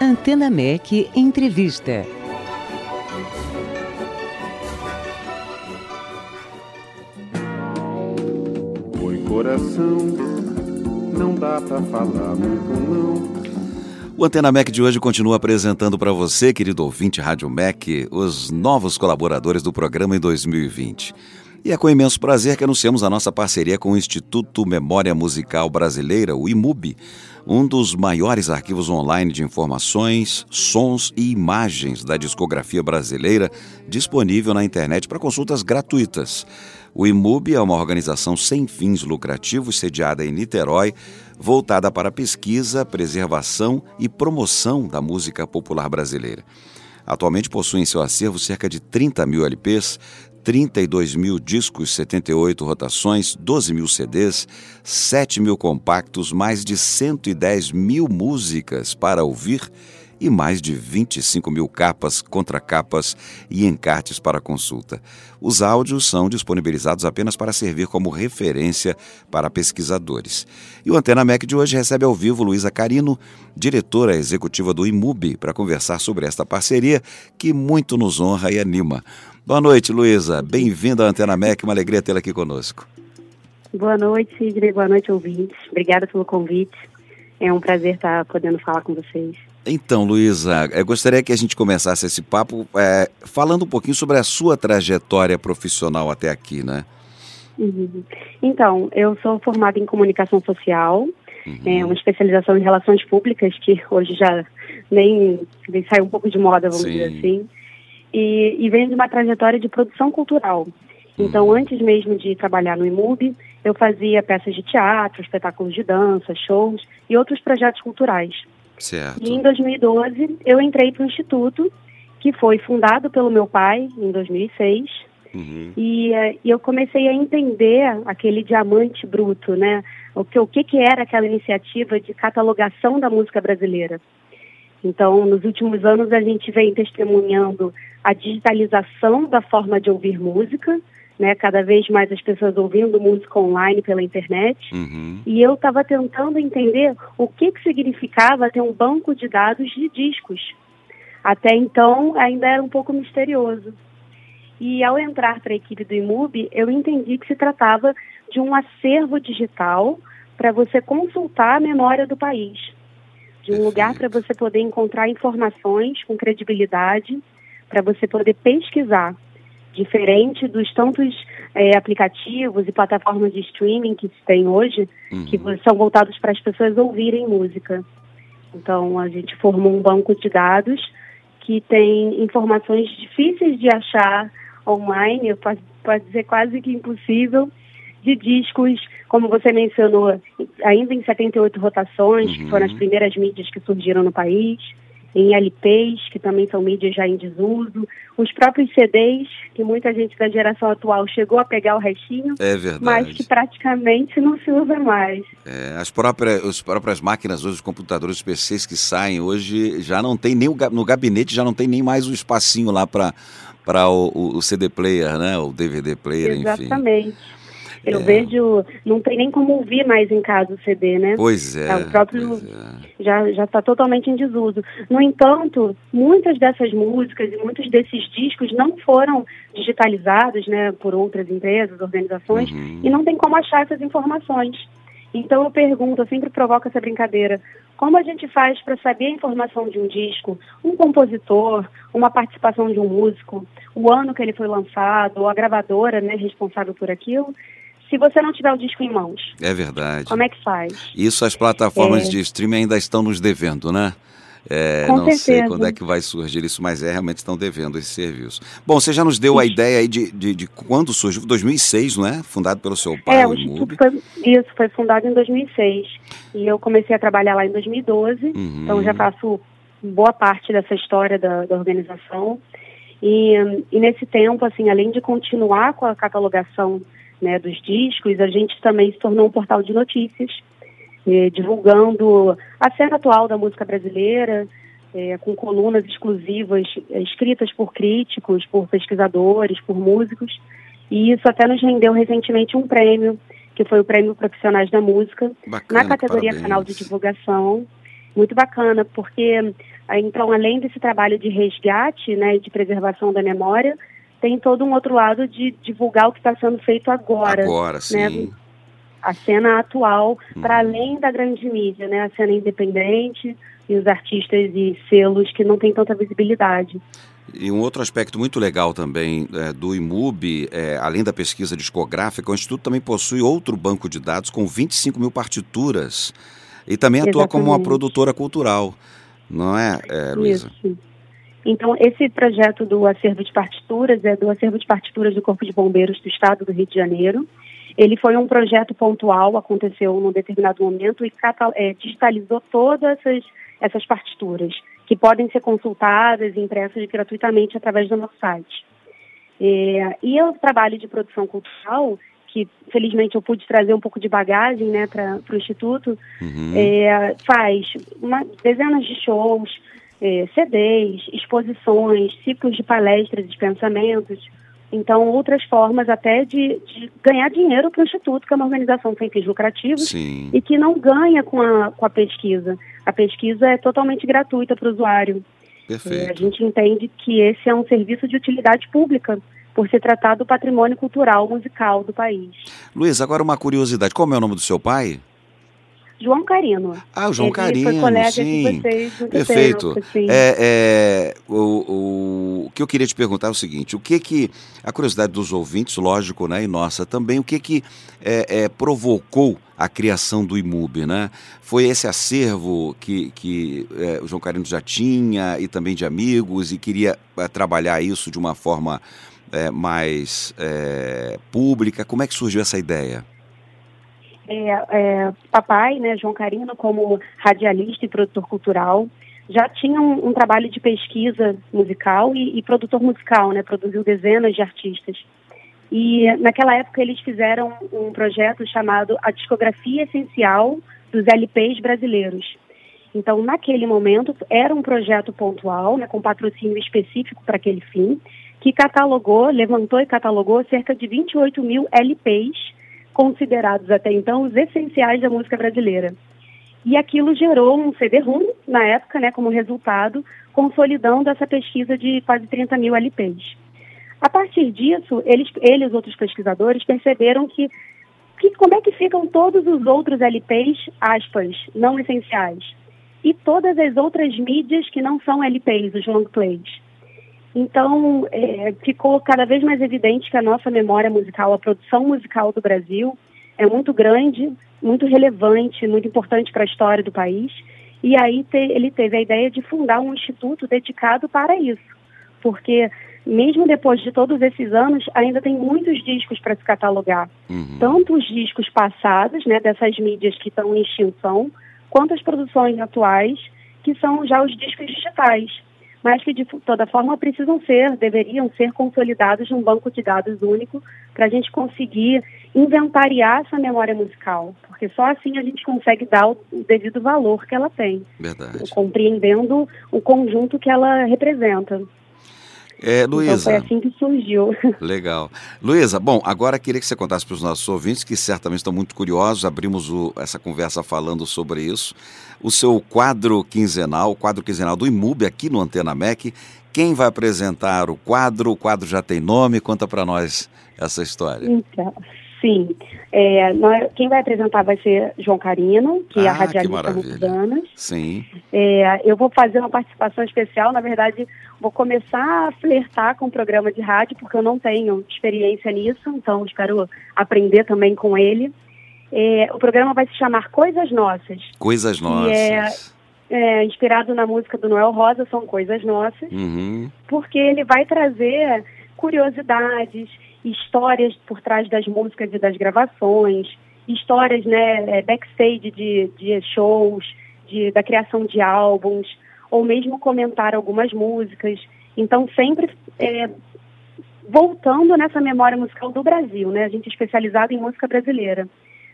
Antena MEC Entrevista. Oi, coração, não dá pra falar muito não. O Antena MEC de hoje continua apresentando para você, querido ouvinte Rádio MEC, os novos colaboradores do programa em 2020. E é com imenso prazer que anunciamos a nossa parceria com o Instituto Memória Musical Brasileira, o IMUB, um dos maiores arquivos online de informações, sons e imagens da discografia brasileira, disponível na internet para consultas gratuitas. O IMUB é uma organização sem fins lucrativos sediada em Niterói, voltada para a pesquisa, preservação e promoção da música popular brasileira. Atualmente possui em seu acervo cerca de 30 mil LPs, 32 mil discos, 78 rotações, 12 mil CDs, 7 mil compactos, mais de 110 mil músicas para ouvir e mais de 25 mil capas, contracapas e encartes para consulta. Os áudios são disponibilizados apenas para servir como referência para pesquisadores. E o Antena MEC de hoje recebe ao vivo Luísa Carino, diretora executiva do IMUB, para conversar sobre esta parceria que muito nos honra e anima. Boa noite, Luísa. Bem-vinda à Antena MEC, uma alegria tê-la aqui conosco. Boa noite, Sidney. Boa noite, ouvintes. Obrigada pelo convite. É um prazer estar podendo falar com vocês. Então, Luísa, eu gostaria que a gente começasse esse papo é, falando um pouquinho sobre a sua trajetória profissional até aqui, né? Uhum. Então, eu sou formada em comunicação social, uhum. é uma especialização em relações públicas, que hoje já nem, nem sai um pouco de moda, vamos Sim. dizer assim e, e venho de uma trajetória de produção cultural. Então, uhum. antes mesmo de trabalhar no IMUB, eu fazia peças de teatro, espetáculos de dança, shows e outros projetos culturais. Certo. E em 2012, eu entrei para o Instituto, que foi fundado pelo meu pai em 2006. Uhum. E, uh, e eu comecei a entender aquele diamante bruto, né? O que, o que, que era aquela iniciativa de catalogação da música brasileira. Então, nos últimos anos, a gente vem testemunhando a digitalização da forma de ouvir música, né? Cada vez mais as pessoas ouvindo música online pela internet. Uhum. E eu estava tentando entender o que, que significava ter um banco de dados de discos. Até então, ainda era um pouco misterioso. E ao entrar para a equipe do IMUB, eu entendi que se tratava de um acervo digital para você consultar a memória do país de um lugar para você poder encontrar informações com credibilidade, para você poder pesquisar, diferente dos tantos é, aplicativos e plataformas de streaming que se tem hoje, uhum. que são voltados para as pessoas ouvirem música. Então, a gente formou um banco de dados que tem informações difíceis de achar online, pode, pode dizer quase que impossível, de discos, como você mencionou, ainda em 78 rotações, uhum. que foram as primeiras mídias que surgiram no país, em LPs, que também são mídias já em desuso, os próprios CDs, que muita gente da geração atual chegou a pegar o restinho, é verdade. mas que praticamente não se usa mais. É, as, próprias, as próprias máquinas hoje, os computadores, os PCs que saem hoje, já não tem nem o, no gabinete, já não tem nem mais o espacinho lá para para o, o, CD player, né? O DVD player, Exatamente. enfim. Exatamente. Eu é. vejo, não tem nem como ouvir mais em casa o CD, né? Pois é. o próprio é. já já está totalmente em desuso. No entanto, muitas dessas músicas e muitos desses discos não foram digitalizados, né, por outras empresas, organizações, uhum. e não tem como achar essas informações. Então eu pergunto, eu sempre provoco essa brincadeira, como a gente faz para saber a informação de um disco, um compositor, uma participação de um músico, o ano que ele foi lançado, ou a gravadora né, responsável por aquilo, se você não tiver o disco em mãos. É verdade. Como é que faz? Isso as plataformas é... de streaming ainda estão nos devendo, né? É, não certeza. sei quando é que vai surgir isso, mas é, realmente estão devendo esse serviço. Bom, você já nos deu a ideia aí de, de, de quando surgiu, 2006, não é? Fundado pelo seu pai, é, o Instituto foi, Isso, foi fundado em 2006. E eu comecei a trabalhar lá em 2012, uhum. então já faço boa parte dessa história da, da organização. E, e nesse tempo, assim, além de continuar com a catalogação né, dos discos, a gente também se tornou um portal de notícias, eh, divulgando a cena atual da música brasileira, eh, com colunas exclusivas eh, escritas por críticos, por pesquisadores, por músicos. E isso até nos rendeu recentemente um prêmio, que foi o Prêmio Profissionais da Música, bacana, na categoria parabéns. Canal de Divulgação. Muito bacana, porque Então, além desse trabalho de resgate, né, de preservação da memória, tem todo um outro lado de divulgar o que está sendo feito agora. Agora, né? sim. A cena atual, hum. para além da grande mídia, né? A cena independente e os artistas e selos que não têm tanta visibilidade. E um outro aspecto muito legal também é, do IMUB, é, além da pesquisa discográfica, o Instituto também possui outro banco de dados com 25 mil partituras e também atua Exatamente. como uma produtora cultural, não é, é Luísa? Isso. Então, esse projeto do acervo de partituras é do acervo de partituras do Corpo de Bombeiros do Estado do Rio de Janeiro. Ele foi um projeto pontual, aconteceu num determinado momento e é, digitalizou todas essas, essas partituras, que podem ser consultadas e impressas gratuitamente através do nosso site. É, e o trabalho de produção cultural, que felizmente eu pude trazer um pouco de bagagem né, para o Instituto, uhum. é, faz uma, dezenas de shows, é, CDs, exposições, ciclos de palestras e de pensamentos. Então, outras formas até de, de ganhar dinheiro para o Instituto, que é uma organização sem fins lucrativos Sim. e que não ganha com a, com a pesquisa. A pesquisa é totalmente gratuita para o usuário. Perfeito. É, a gente entende que esse é um serviço de utilidade pública, por se tratar do patrimônio cultural musical do país. Luiz, agora uma curiosidade: como é o nome do seu pai? João Carino. Ah, o João Ele Carino, sim. Vocês Perfeito. Tempo, sim. É, é, o, o, o, que eu queria te perguntar é o seguinte: o que que a curiosidade dos ouvintes, lógico, né, e nossa também, o que que é, é, provocou a criação do IMUB, né? Foi esse acervo que, que é, o João Carino já tinha e também de amigos e queria é, trabalhar isso de uma forma é, mais pública. Como é que surgiu essa ideia? É, é, papai, né, João Carino, como radialista e produtor cultural, já tinha um, um trabalho de pesquisa musical e, e, produtor musical, né, produziu dezenas de artistas. E naquela época eles fizeram um projeto chamado A Discografia Essencial dos LPs Brasileiros. Então, naquele momento, era um projeto pontual, né, com patrocínio específico para aquele fim, que catalogou, levantou e catalogou cerca de 28 mil LPs considerados até então os essenciais da música brasileira. E aquilo gerou um CD-ROM, na época, né, como resultado, consolidando essa pesquisa de quase 30 mil LPs. A partir disso, eles, eles outros pesquisadores, perceberam que, que como é que ficam todos os outros LPs, aspas, não essenciais, e todas as outras mídias que não são LPs, os long plays. Então, é, ficou cada vez mais evidente que a nossa memória musical, a produção musical do Brasil, é muito grande, muito relevante, muito importante para a história do país. E aí te, ele teve a ideia de fundar um instituto dedicado para isso, porque mesmo depois de todos esses anos, ainda tem muitos discos para se catalogar. Uhum. Tanto os discos passados, né, dessas mídias que estão em extinção, quanto as produções atuais, que são já os discos digitais mas que de toda forma precisam ser, deveriam ser consolidados num banco de dados único para a gente conseguir inventariar essa memória musical, porque só assim a gente consegue dar o devido valor que ela tem, Verdade. compreendendo o conjunto que ela representa. É, Luísa. Então foi assim que surgiu. Legal. Luísa, bom, agora queria que você contasse para os nossos ouvintes, que certamente estão muito curiosos, abrimos o, essa conversa falando sobre isso, o seu quadro quinzenal, o quadro quinzenal do IMUB aqui no Antena MEC. Quem vai apresentar o quadro? O quadro já tem nome, conta para nós essa história. Então, sim. É, nós, quem vai apresentar vai ser João Carino, que ah, é a radialista anos. Sim. É, eu vou fazer uma participação especial, na verdade, vou começar a flertar com o programa de rádio, porque eu não tenho experiência nisso, então espero aprender também com ele. É, o programa vai se chamar Coisas Nossas. Coisas Nossas. É, é, inspirado na música do Noel Rosa, são Coisas Nossas, uhum. porque ele vai trazer curiosidades, histórias por trás das músicas e das gravações, histórias né, é, backstage de, de shows, de, da criação de álbuns, ou mesmo comentar algumas músicas. Então, sempre é, voltando nessa memória musical do Brasil, né? A gente é especializado em música brasileira.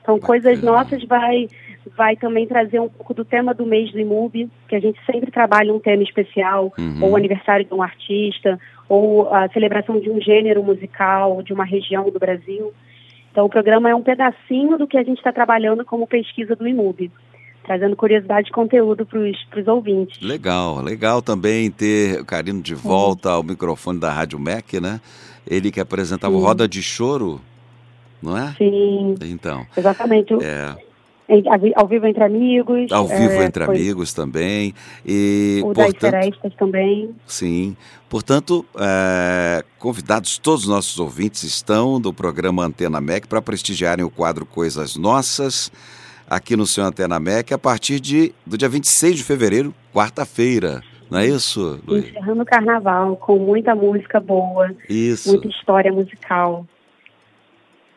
Então, Bacana. Coisas Nossas vai, vai também trazer um pouco do tema do mês do IMUB, que a gente sempre trabalha um tema especial, uhum. ou o aniversário de um artista, ou a celebração de um gênero musical, de uma região do Brasil. Então, o programa é um pedacinho do que a gente está trabalhando como pesquisa do IMUB. trazendo curiosidade e conteúdo para os ouvintes. Legal, legal também ter o Carino de volta ao microfone da Rádio MEC, né? Ele que apresentava Sim. Roda de Choro, não é? Sim. Então. Exatamente. É. Ao vivo entre amigos. Ao vivo é, entre amigos também. E, o portanto, das Florestas também. Sim. Portanto, é, convidados todos os nossos ouvintes estão do programa Antena MEC para prestigiarem o quadro Coisas Nossas aqui no seu Antena MEC a partir de, do dia 26 de fevereiro, quarta-feira. Não é isso, Luiz? Encerrando o carnaval, com muita música boa. Isso. Muita história musical.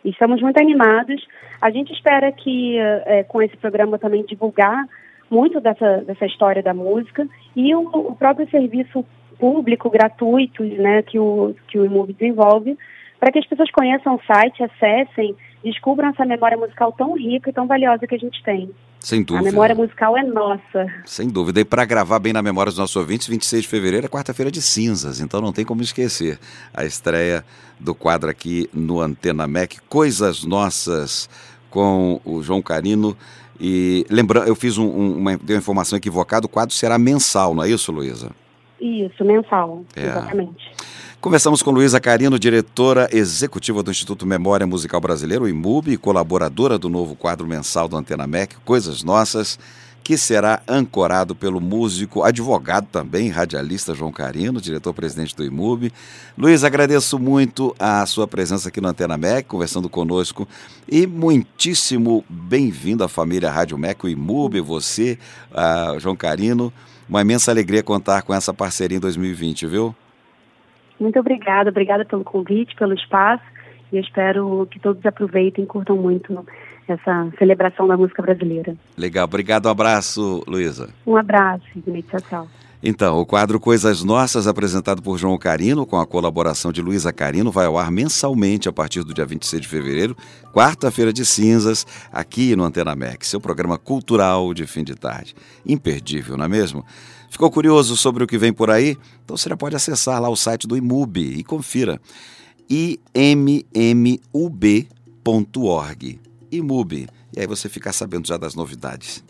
Estamos muito animados. A gente espera que é, com esse programa também divulgar muito dessa, dessa história da música e o, o próprio serviço público gratuito né, que o, que o IMUB desenvolve, para que as pessoas conheçam o site, acessem descubram essa memória musical tão rica e tão valiosa que a gente tem. Sem dúvida. A memória musical é nossa. Sem dúvida. E para gravar bem na memória dos nossos ouvintes, 26 de fevereiro é quarta-feira de cinzas, então não tem como esquecer a estreia do quadro aqui no Antena Mac, Coisas Nossas, com o João Carino. E lembrando, eu fiz um, um, uma, uma informação equivocada, o quadro será mensal, não é isso, Luísa? Isso, mensal, é. exatamente. Conversamos com Luísa Carino, diretora executiva do Instituto Memória Musical Brasileiro, IMUB, e colaboradora do novo quadro mensal do Antena MEC, Coisas Nossas, que será ancorado pelo músico, advogado também, radialista João Carino, diretor-presidente do IMUB. Luiz, agradeço muito a sua presença aqui no Antena MEC, conversando conosco, e muitíssimo bem-vindo à família Rádio MEC, o IMUB, você, João Carino. Uma imensa alegria contar com essa parceria em 2020, viu? Muito obrigada, obrigada pelo convite, pelo espaço e eu espero que todos aproveitem e curtam muito essa celebração da música brasileira. Legal, obrigado, um abraço, Luísa. Um abraço, tchau, tchau. Então, o quadro Coisas Nossas, apresentado por João Carino, com a colaboração de Luísa Carino, vai ao ar mensalmente a partir do dia 26 de fevereiro, quarta-feira de cinzas, aqui no Antena Max, seu programa cultural de fim de tarde. Imperdível, não é mesmo? Ficou curioso sobre o que vem por aí? Então você já pode acessar lá o site do IMUB e confira. immub.org. IMUB. E aí você fica sabendo já das novidades.